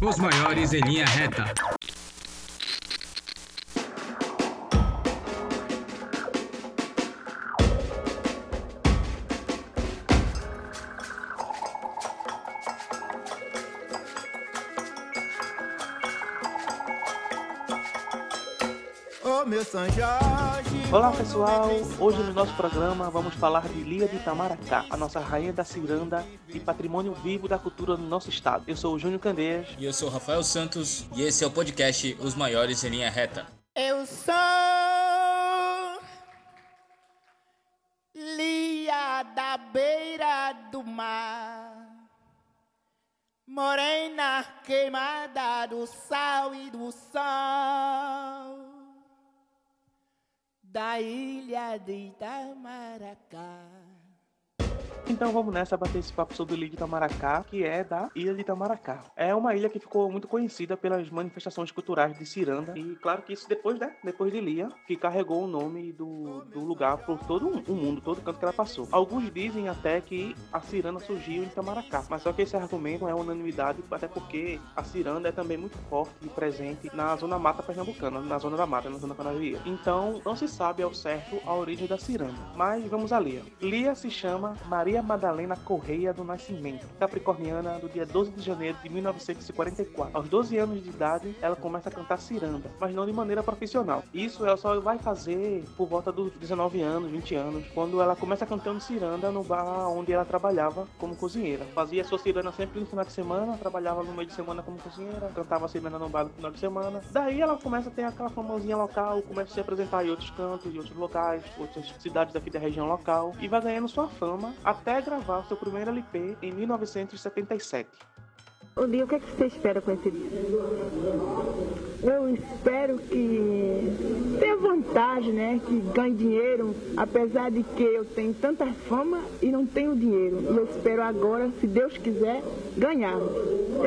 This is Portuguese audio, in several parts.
Os maiores em linha reta. Olá pessoal, hoje no nosso programa vamos falar de Lia de Itamaracá, a nossa rainha da ciranda e patrimônio vivo da cultura do nosso estado. Eu sou o Júnior Candeias. E eu sou o Rafael Santos e esse é o podcast Os Maiores em Linha Reta. Eu sou Lia da beira do mar, morena queimada do sal e do sol da ilha de Itamaracá. Então vamos nessa bater esse papo sobre Ilha de Itamaracá, que é da Ilha de Itamaracá. É uma ilha que ficou muito conhecida pelas manifestações culturais de Ciranda. E claro que isso depois, né? Depois de Lia, que carregou o nome do, do lugar por todo o mundo, todo canto que ela passou. Alguns dizem até que a Ciranda surgiu em Itamaracá. Mas só que esse argumento é unanimidade, até porque a Ciranda é também muito forte e presente na zona mata pernambucana, na zona da mata, na zona canavieira. Então não se sabe ao certo a origem da Ciranda. Mas vamos a Lia. Lia se chama Maria Maria Madalena Correia do Nascimento, capricorniana do dia 12 de janeiro de 1944. Aos 12 anos de idade, ela começa a cantar ciranda, mas não de maneira profissional. Isso ela só vai fazer por volta dos 19 anos, 20 anos, quando ela começa cantando ciranda no bar onde ela trabalhava como cozinheira. Fazia sua ciranda sempre no final de semana, trabalhava no meio de semana como cozinheira, cantava ciranda no bar no final de semana. Daí ela começa a ter aquela famosinha local, começa a se apresentar em outros cantos, em outros locais, outras cidades daqui da região local, e vai ganhando sua fama até gravar seu primeiro LP em 1977. Lia, o que, é que você espera com esse disco? Eu espero que tenha vantagem, né? Que ganhe dinheiro, apesar de que eu tenho tanta fama e não tenho dinheiro. E eu espero agora, se Deus quiser, ganhar.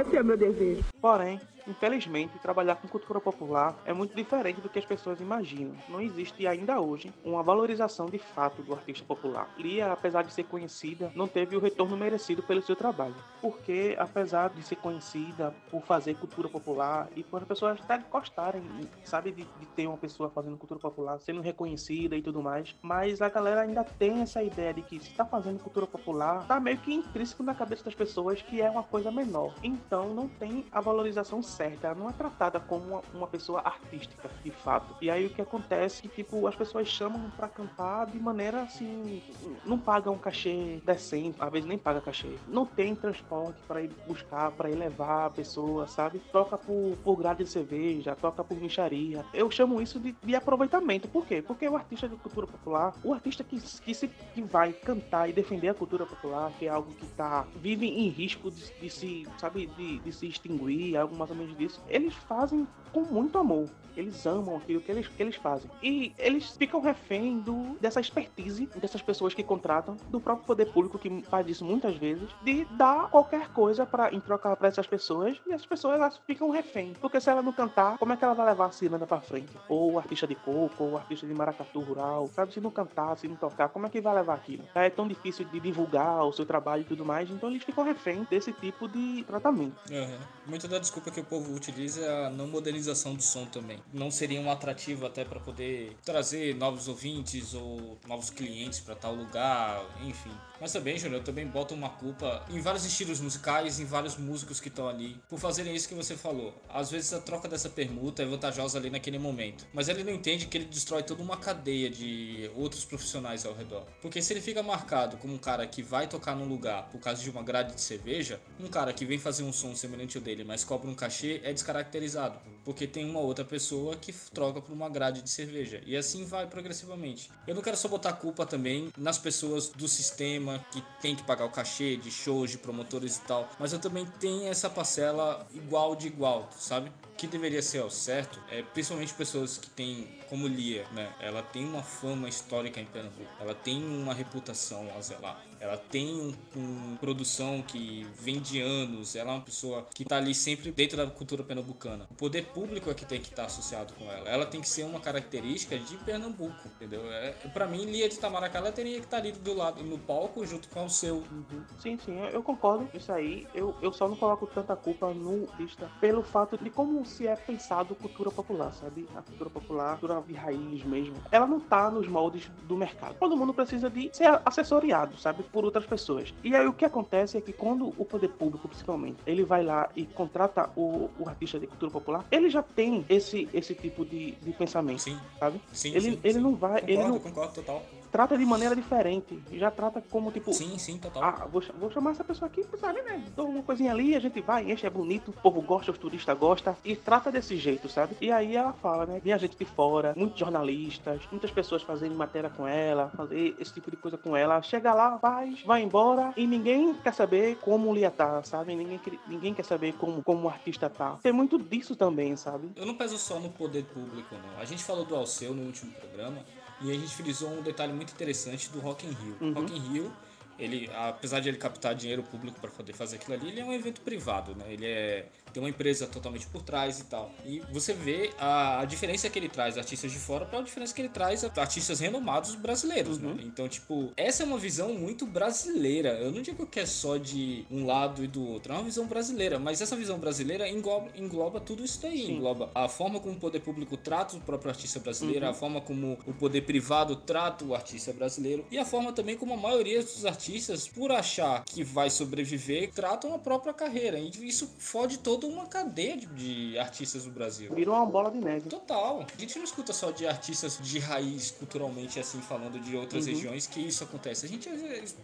Esse é o meu desejo. Porém, Infelizmente, trabalhar com cultura popular é muito diferente do que as pessoas imaginam. Não existe ainda hoje uma valorização de fato do artista popular. Lia, apesar de ser conhecida, não teve o retorno merecido pelo seu trabalho. Porque, apesar de ser conhecida por fazer cultura popular e por as pessoas até gostarem, sabe, de, de ter uma pessoa fazendo cultura popular, sendo reconhecida e tudo mais, mas a galera ainda tem essa ideia de que se está fazendo cultura popular, tá meio que intrínseco na cabeça das pessoas que é uma coisa menor. Então, não tem a valorização certa ela não é tratada como uma, uma, pessoa artística, de fato. E aí o que acontece é que, tipo, as pessoas chamam pra cantar de maneira assim, não pagam um cachê decente, às vezes nem paga cachê. Não tem transporte para ir buscar, para ir levar a pessoa, sabe? Toca por, por grade de cerveja, toca por micharia. Eu chamo isso de, de aproveitamento. Por quê? Porque o artista de cultura popular, o artista que, que, se, que vai cantar e defender a cultura popular, que é algo que tá, vive em risco de, de se, sabe, de, de se extinguir, algo mais ou disso, eles fazem com muito amor. Eles amam aquilo que eles, que eles fazem. E eles ficam refém do, dessa expertise dessas pessoas que contratam, do próprio poder público que faz isso muitas vezes, de dar qualquer coisa para em troca para essas pessoas. E essas pessoas elas ficam refém. Porque se ela não cantar, como é que ela vai levar a ciranda pra frente? Ou o artista de coco, ou o artista de maracatu rural, sabe? Se não cantar, se não tocar, como é que vai levar aquilo? É tão difícil de divulgar o seu trabalho e tudo mais, então eles ficam refém desse tipo de tratamento. Uhum. Muita da desculpa que o povo utiliza é a não modernização do som também não seria um atrativo até para poder trazer novos ouvintes ou novos clientes para tal lugar, enfim. Mas também, Júnior, eu também boto uma culpa em vários estilos musicais, em vários músicos que estão ali, por fazerem isso que você falou. Às vezes a troca dessa permuta é vantajosa ali naquele momento, mas ele não entende que ele destrói toda uma cadeia de outros profissionais ao redor. Porque se ele fica marcado como um cara que vai tocar num lugar por causa de uma grade de cerveja, um cara que vem fazer um som semelhante ao dele, mas cobra um cachê, é descaracterizado, porque tem uma outra pessoa que troca por uma grade de cerveja. E assim vai progressivamente. Eu não quero só botar culpa também nas pessoas do sistema que tem que pagar o cachê de shows, de promotores e tal. Mas eu também tenho essa parcela igual de igual, sabe? que deveria ser ao certo é principalmente pessoas que têm, como Lia, né? Ela tem uma fama histórica em Pernambuco, ela tem uma reputação a zelar. Ela tem um, um produção que vem de anos, ela é uma pessoa que tá ali sempre dentro da cultura pernambucana. O poder público é que tem que estar associado com ela. Ela tem que ser uma característica de Pernambuco, entendeu? É, para mim, Lia de Itamaracá, ela teria que estar ali do lado, no palco, junto com o seu. Uhum. Sim, sim, eu, concordo com isso aí. Eu, eu só não coloco tanta culpa no artista pelo fato de como se é pensado cultura popular, sabe? A cultura popular, a cultura de raiz mesmo. Ela não tá nos moldes do mercado. Todo mundo precisa de ser assessoriado, sabe? Por outras pessoas. E aí o que acontece é que quando o poder público, principalmente, ele vai lá e contrata o, o artista de cultura popular, ele já tem esse, esse tipo de, de pensamento, Sim. sabe? Sim, ele sim, ele sim. não vai, Concordo, ele não concordo total. trata de maneira diferente. Já trata como tipo, Sim, sim, total. ah, vou, vou chamar essa pessoa aqui, sabe, né? Dou uma coisinha ali, a gente vai, enche, é bonito, o povo gosta, os turistas gostam, e trata desse jeito, sabe? E aí ela fala, né? Vem a gente de fora, muitos jornalistas, muitas pessoas fazendo matéria com ela, fazer esse tipo de coisa com ela. Chega lá, faz, vai embora, e ninguém quer saber como o Lia tá, sabe? Ninguém, ninguém quer saber como, como o artista tá. Tem muito disso também, sabe? Eu não peso só no poder público, não. A gente falou do Alceu no último programa e a gente frisou um detalhe muito interessante do Rock in Rio. Uhum. Rock in Rio, ele, apesar de ele captar dinheiro público para poder fazer aquilo ali, ele é um evento privado, né? Ele é tem uma empresa totalmente por trás e tal. E você vê a, a diferença que ele traz artistas de fora para a diferença que ele traz artistas renomados brasileiros, Uhum. né? Então, tipo, essa é uma visão muito brasileira. Eu não digo que é só de um lado e do outro, é uma visão brasileira, mas essa visão brasileira engloba, engloba tudo isso daí. Sim. Engloba a forma como o poder público trata o próprio artista brasileiro, Uhum. a forma como o poder privado trata o artista brasileiro e a forma também como a maioria dos artistas, por achar que vai sobreviver, tratam a própria carreira. E isso fode toda uma cadeia de, de artistas do Brasil. Virou uma bola de neve. Total. A gente não escuta só de artistas de raiz culturalmente, assim, falando de outras Uhum. regiões que isso acontece. A gente,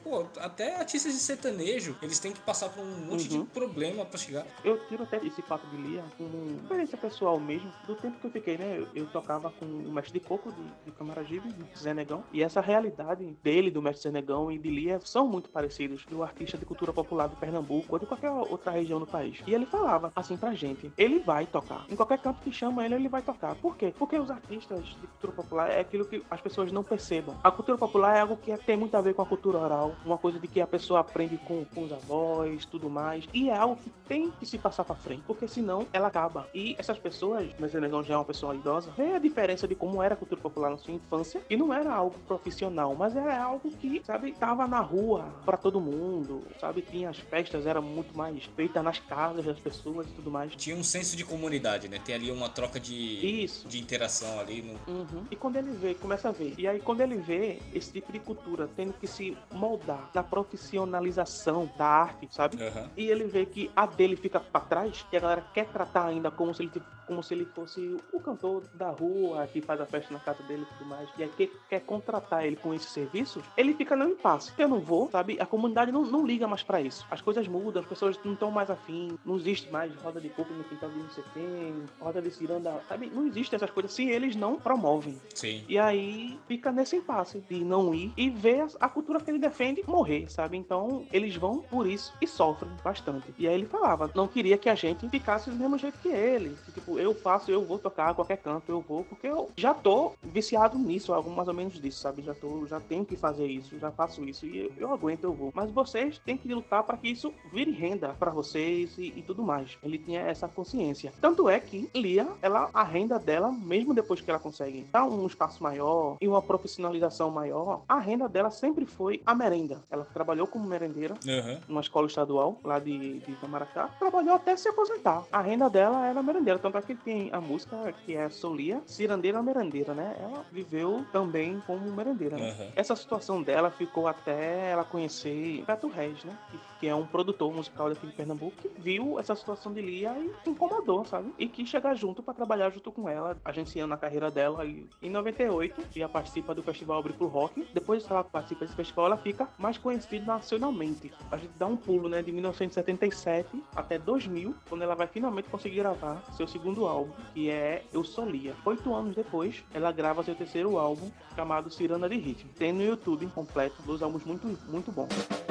pô, até artistas de sertanejo, eles têm que passar por um monte Uhum. de problema pra chegar. Eu tiro até esse fato de Lia como experiência pessoal mesmo, do tempo que eu fiquei, né? Eu, eu tocava com o mestre de coco de, de Camaragibe, Zé Negão, e essa realidade dele, do mestre Zé Negão e de Lia, são muito parecidos do artista de cultura popular de Pernambuco ou de qualquer outra região do país. E ele falava assim pra gente: ele vai tocar. Em qualquer campo que chama ele, ele vai tocar. Por quê? Porque os artistas de cultura popular é aquilo que as pessoas não percebam. A cultura popular é algo que é- tem muito a ver com a cultura oral, uma coisa de que a pessoa aprende com, com os avós, tudo mais. E é algo que tem que se passar pra frente, porque senão ela acaba. E essas pessoas, mas Negão já é uma pessoa idosa, vê a diferença de como era a cultura popular na sua infância, e não era algo profissional, mas era algo que, sabe, tava na rua pra todo mundo, sabe? Tinha as festas, era muito mais feita nas casas das pessoas e tudo mais. Tinha um senso de comunidade, né? Tem ali uma troca de, Isso. de interação ali no. Uhum. E quando ele vê, começa a ver. E aí, quando ele vê esse tipo de cultura tendo que se moldar na profissionalização da arte, sabe? Aham. E ele vê que a dele fica pra trás, que a galera quer tratar ainda como se ele, tipo, como se ele fosse o cantor da rua que faz a festa na casa dele e tudo mais. E aí que quer contratar ele com esse serviço, ele fica no impasse. Eu não vou, sabe? A comunidade não, não liga mais pra isso. As coisas mudam, as pessoas não estão mais afim, não existe mais roda de coco no quintal de não sei quem, roda de ciranda, sabe? Não existe essas coisas se eles não promovem. Sim. E aí fica nesse impasse de não ir e ver a cultura que ele defende morrer, sabe? Então eles vão por isso e sofrem bastante. E aí ele falava, não queria que a gente ficasse do mesmo jeito que ele. Que, tipo, eu faço, eu vou tocar a qualquer canto, eu vou, porque eu já tô viciado nisso, algo mais ou menos disso, sabe? Já tô, já tenho que fazer isso, já faço isso e eu, eu aguento, eu vou. Mas vocês têm que lutar para que isso vire renda para vocês e, e tudo mais. Ele tinha essa consciência. Tanto é que Lia, ela a renda dela, mesmo depois que ela consegue dar um espaço maior e uma profissionalização maior, a renda dela sempre foi a merenda. Ela trabalhou como merendeira Aham. numa escola estadual lá de, de Itamaracá, trabalhou até se aposentar. A renda dela era merendeira, tanto é que tem a música que é Solia, Cirandeira Merendeira, né? Ela viveu também como merendeira, né? Aham. Essa situação dela ficou até ela conhecer Beto Reis, né? Que, que é um produtor musical daqui de Pernambuco, que viu essa situação de Lia e incomodou, sabe? E quis chegar junto pra trabalhar junto com ela, agenciando a carreira dela. E em 98, ela participa do festival Abrir pro Rock. Depois que ela participa desse festival, ela fica mais conhecida nacionalmente. A gente dá um pulo, né? De 1977 até 2000, quando ela vai finalmente conseguir gravar seu segundo álbum, que é Eu Sou Lia. Oito anos depois, ela grava seu terceiro álbum, chamado Ciranda de Ritmo. Tem no YouTube completo, dois álbuns muito, muito bons.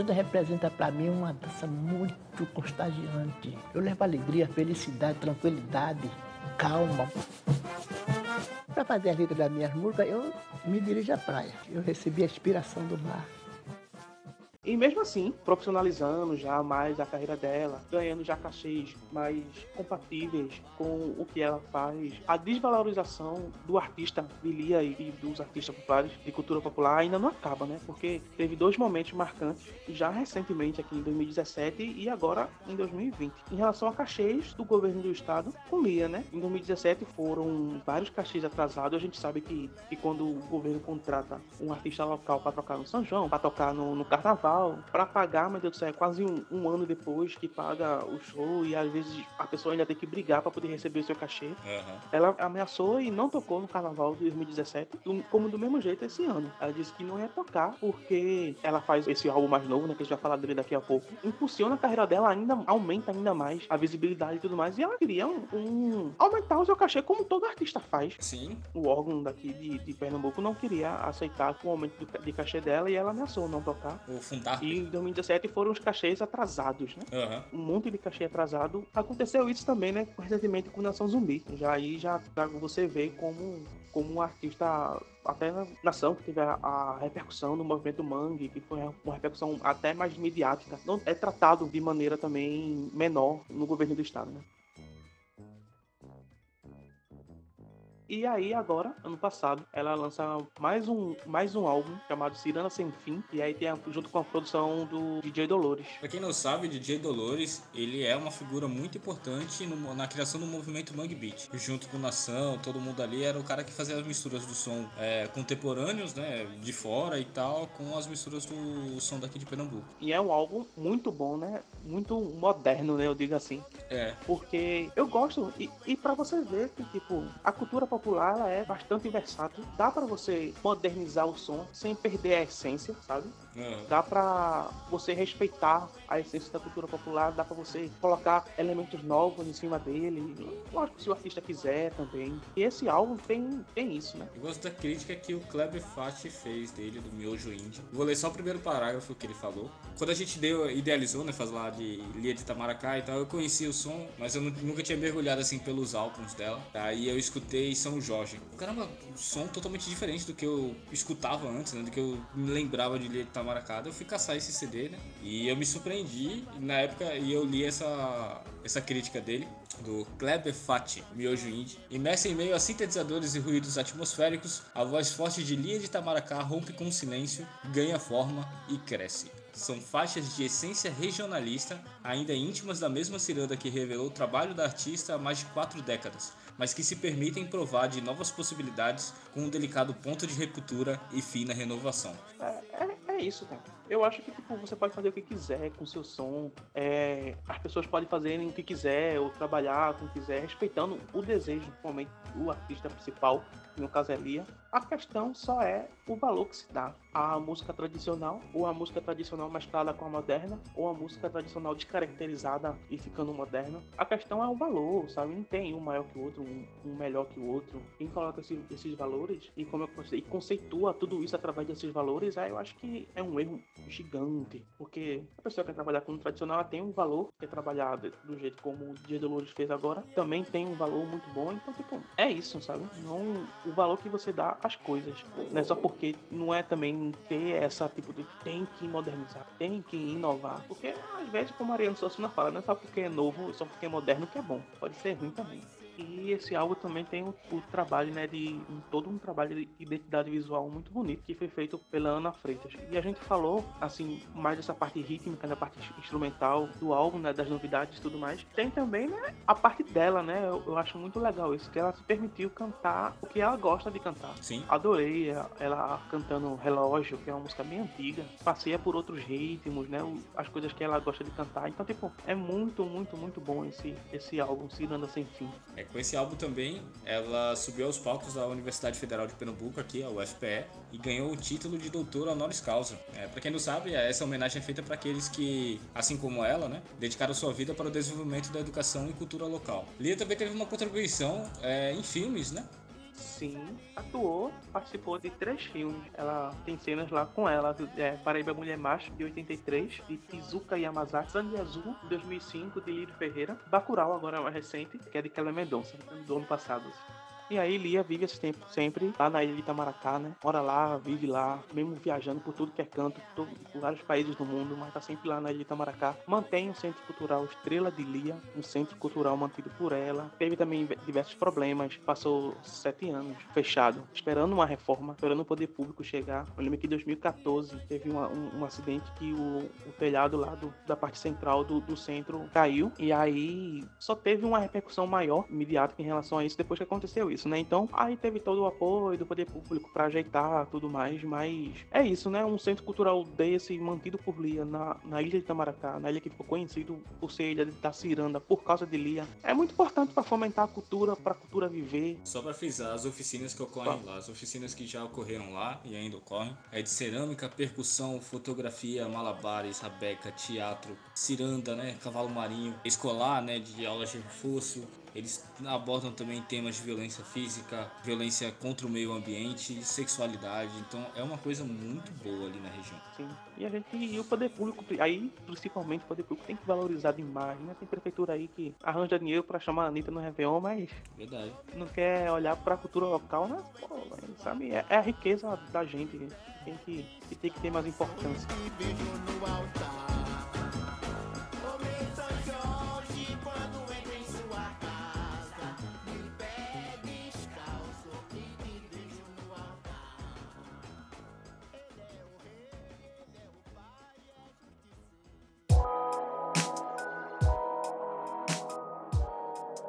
A Cidra representa para mim uma dança muito contagiante. Eu levo alegria, felicidade, tranquilidade, calma. Para fazer a letra das minhas músicas, eu me dirijo à praia. Eu recebi a inspiração do mar. E mesmo assim, profissionalizando já mais a carreira dela, ganhando já cachês mais compatíveis com o que ela faz, a desvalorização do artista Lilia e dos artistas populares de cultura popular ainda não acaba, né? Porque teve dois momentos marcantes, já recentemente aqui em 2017 e agora em 2020. Em relação a cachês do governo do estado com Lia, né? Em 2017 foram vários cachês atrasados. A gente sabe que, que quando o governo contrata um artista local para tocar no São João, para tocar no, no Carnaval, para pagar, meu Deus do céu, é quase um, um, ano depois que paga o show e às vezes a pessoa ainda tem que brigar para poder receber o seu cachê. Uhum. Ela ameaçou e não tocou no carnaval de 2017, como do mesmo jeito esse ano. Ela disse que não ia tocar porque ela faz esse álbum mais novo, né, que a gente vai falar dele daqui a pouco. Impulsiona a carreira dela ainda, aumenta ainda mais a visibilidade e tudo mais. E ela queria um, um aumentar o seu cachê como todo artista faz. Sim. O órgão daqui de, de Pernambuco não queria aceitar o aumento de cachê dela e ela ameaçou não tocar. O E em 2017 foram os cachês atrasados, né? Uhum. Um monte de cachê atrasado. Aconteceu isso também, né? Recentemente com Nação Zumbi. Já aí já você vê como, como um artista até na nação que teve a, a, repercussão do movimento Mangue, que foi uma repercussão até mais midiática, não é tratado de maneira também menor no governo do estado, né? E aí agora, ano passado, ela lança mais um, mais um álbum chamado Cirana Sem Fim, e aí tem a, junto com a produção do DJ Dolores. Pra quem não sabe, DJ Dolores, ele é uma figura muito importante no, na criação do movimento Mangue Beat. Junto com Nação, todo mundo ali era o cara que fazia as misturas do som é, contemporâneos, né, de fora e tal, com as misturas do som daqui de Pernambuco. E é um álbum muito bom, né? Muito moderno, né, eu digo assim. É. Porque eu gosto, e, e para você ver que, tipo, a cultura popular popular ela é bastante versátil. Dá para você modernizar o som sem perder a essência, sabe? Uhum. Dá para você respeitar a essência da cultura popular, dá para você colocar elementos novos em cima dele. Lógico, se o artista quiser também. E esse álbum tem, tem isso, né? Eu gosto da crítica que o Kleber Fati fez dele, do Miojo Indie. Vou ler só o primeiro parágrafo que ele falou. Quando a gente deu, idealizou, né, faz lá de Lia de Tamaracá e tal, eu conheci o som, mas eu nunca tinha mergulhado assim pelos álbuns dela. Aí eu escutei São Jorge. Caramba, um som totalmente diferente do que eu escutava antes, né, do que eu me lembrava de Lia de Tamaracá. Eu fui caçar esse CD, né, e eu me surpreendi na época e eu li essa, essa crítica dele do Kleber Fati, Miojo Indie. Imersa em meio a sintetizadores e ruídos atmosféricos, a voz forte de Lia de Tamaracá rompe com o silêncio, ganha forma e cresce. São faixas de essência regionalista, ainda íntimas da mesma ciranda que revelou o trabalho da artista há mais de quatro décadas, mas que se permitem provar de novas possibilidades com um delicado ponto de ruptura e fina renovação. É, é, isso, cara. Eu acho que tipo, você pode fazer o que quiser com seu som, é, as pessoas podem fazer o que quiser, ou trabalhar com o que quiser, respeitando o desejo, principalmente do artista principal, que no caso é Lia. A questão só é o valor que se dá à música tradicional, ou a música tradicional mesclada com a moderna, ou a música tradicional descaracterizada e ficando moderna. A questão é o valor, sabe? Não tem um maior que o outro, um, um melhor que o outro. Quem coloca esse, esses valores e como eu e conceitua tudo isso através desses valores, aí eu acho que é um erro gigante, porque a pessoa que quer trabalhar com o tradicional tem um valor, quer trabalhar do jeito como o Dia Dolores fez agora, também tem um valor muito bom, então tipo, é isso, sabe? Não o valor que você dá às coisas, não é só porque não é também ter essa tipo de tem que modernizar, tem que inovar, porque às vezes como a Ariano Suassuna fala, não é só porque é novo, só porque é moderno que é bom, pode ser ruim também. E esse álbum também tem o, o trabalho, né, de um, todo um trabalho de identidade visual muito bonito que foi feito pela Ana Freitas. E a gente falou, assim, mais dessa parte rítmica, da parte instrumental do álbum, né, das novidades e tudo mais. Tem também, né, a parte dela, né, eu, eu, acho muito legal isso, que ela se permitiu cantar o que ela gosta de cantar. Sim. Adorei ela, ela cantando Relógio, que é uma música bem antiga. Passeia por outros ritmos, né, as coisas que ela gosta de cantar. Então, tipo, é muito, muito, muito bom esse, esse álbum, Ciranda Sem Fim. É com esse álbum também, ela subiu aos palcos da Universidade Federal de Pernambuco, aqui, a UFPE, e ganhou o título de doutora honoris causa. É, para quem não sabe, essa homenagem é feita para aqueles que, assim como ela, né, dedicaram sua vida para o desenvolvimento da educação e cultura local. Lia também teve uma contribuição é, em filmes, né? Sim, atuou, participou de três filmes. Ela tem cenas lá com ela, é, Paraíba Mulher Macho, de 83, de Tizuka Yamazaki, Sangue Azul, de 2005, de Lírio Ferreira, Bacurau, agora mais recente, que é de Kelly Mendonça, do ano passado. E aí Lia vive esse tempo sempre lá na ilha de Itamaracá, né? Mora lá, vive lá, mesmo viajando por tudo que é canto, por, todo, por vários países do mundo, mas tá sempre lá na ilha de Itamaracá. Mantém o Centro Cultural Estrela de Lia, um centro cultural mantido por ela. Teve também diversos problemas, passou sete anos fechado, esperando uma reforma, esperando o poder público chegar. Eu lembro que em 2014 teve uma, um, um, acidente que o, o telhado lá do, da parte central do, do centro caiu, e aí só teve uma repercussão maior, imediata, em relação a isso depois que aconteceu isso isso, né? Então, aí teve todo o apoio do poder público para ajeitar tudo mais, mas é isso, né? Um centro cultural desse, mantido por Lia na, na ilha de Itamaracá, na ilha que ficou conhecido por ser ilha da Ciranda, por causa de Lia, é muito importante para fomentar a cultura, para a cultura viver. Só para frisar, as oficinas que ocorrem lá, as oficinas que já ocorreram lá e ainda ocorrem, é de cerâmica, percussão, fotografia, malabares, rabeca, teatro, ciranda, né? Cavalo marinho, escolar, né? De aulas de reforço, eles abordam também temas de violência física, violência contra o meio ambiente, sexualidade. Então é uma coisa muito boa ali na região. Sim. E a gente e o poder público, aí principalmente o poder público tem que valorizar demais, né? Tem prefeitura aí que arranja dinheiro para chamar a Anitta no Réveillon, mas Verdade. não quer olhar para a cultura local, né? Pô, sabe? É, é, a riqueza da gente. Tem que, que tem que ter mais importância.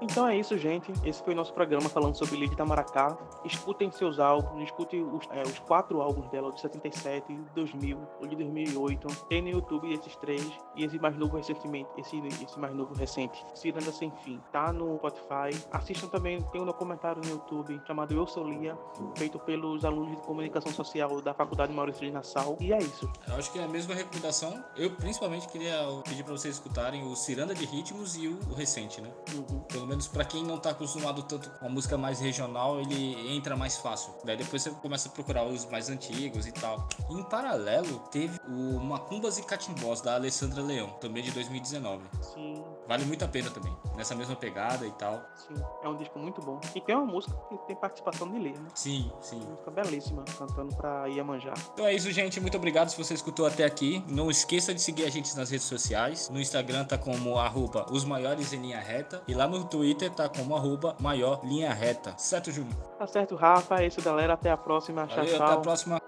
Então é isso, gente. Esse foi o nosso programa falando sobre Lady Tamaracá. Escutem seus álbuns, escutem os, é, os quatro álbuns dela, de 77, 2000, o de 2008. Tem no YouTube esses três e esse mais novo recentemente, esse, esse mais novo recente, Ciranda Sem Fim. Tá no Spotify. Assistam também, tem um documentário no YouTube chamado Eu Sou Lia, feito pelos alunos de comunicação social da Faculdade Maurício de Nassau. E é isso. Eu acho que é a mesma recomendação. Eu principalmente queria pedir para vocês escutarem o Ciranda de Ritmos e o, o recente, né? Uhum. Pelo menos para quem não tá acostumado tanto com a música mais regional, ele entra mais fácil. Daí depois você começa a procurar os mais antigos e tal. Em paralelo, teve o Macumbas e Catimbós da Alessandra Leão, também de 2019. Sim. Vale muito a pena também, nessa mesma pegada e tal. Sim, é um disco muito bom. E tem uma música que tem participação de Lê, né? Sim, sim. Uma música belíssima, cantando pra Iemanjá. Então é isso, gente. Muito obrigado se você escutou até aqui. Não esqueça de seguir a gente nas redes sociais. No Instagram tá como arroba os maiores em linha reta. E lá no Twitter tá como arroba maior linha reta. Certo, Júlio? Tá certo, Rafa. É isso, galera. Até a próxima. Tchau, Valeu, tchau. até a próxima.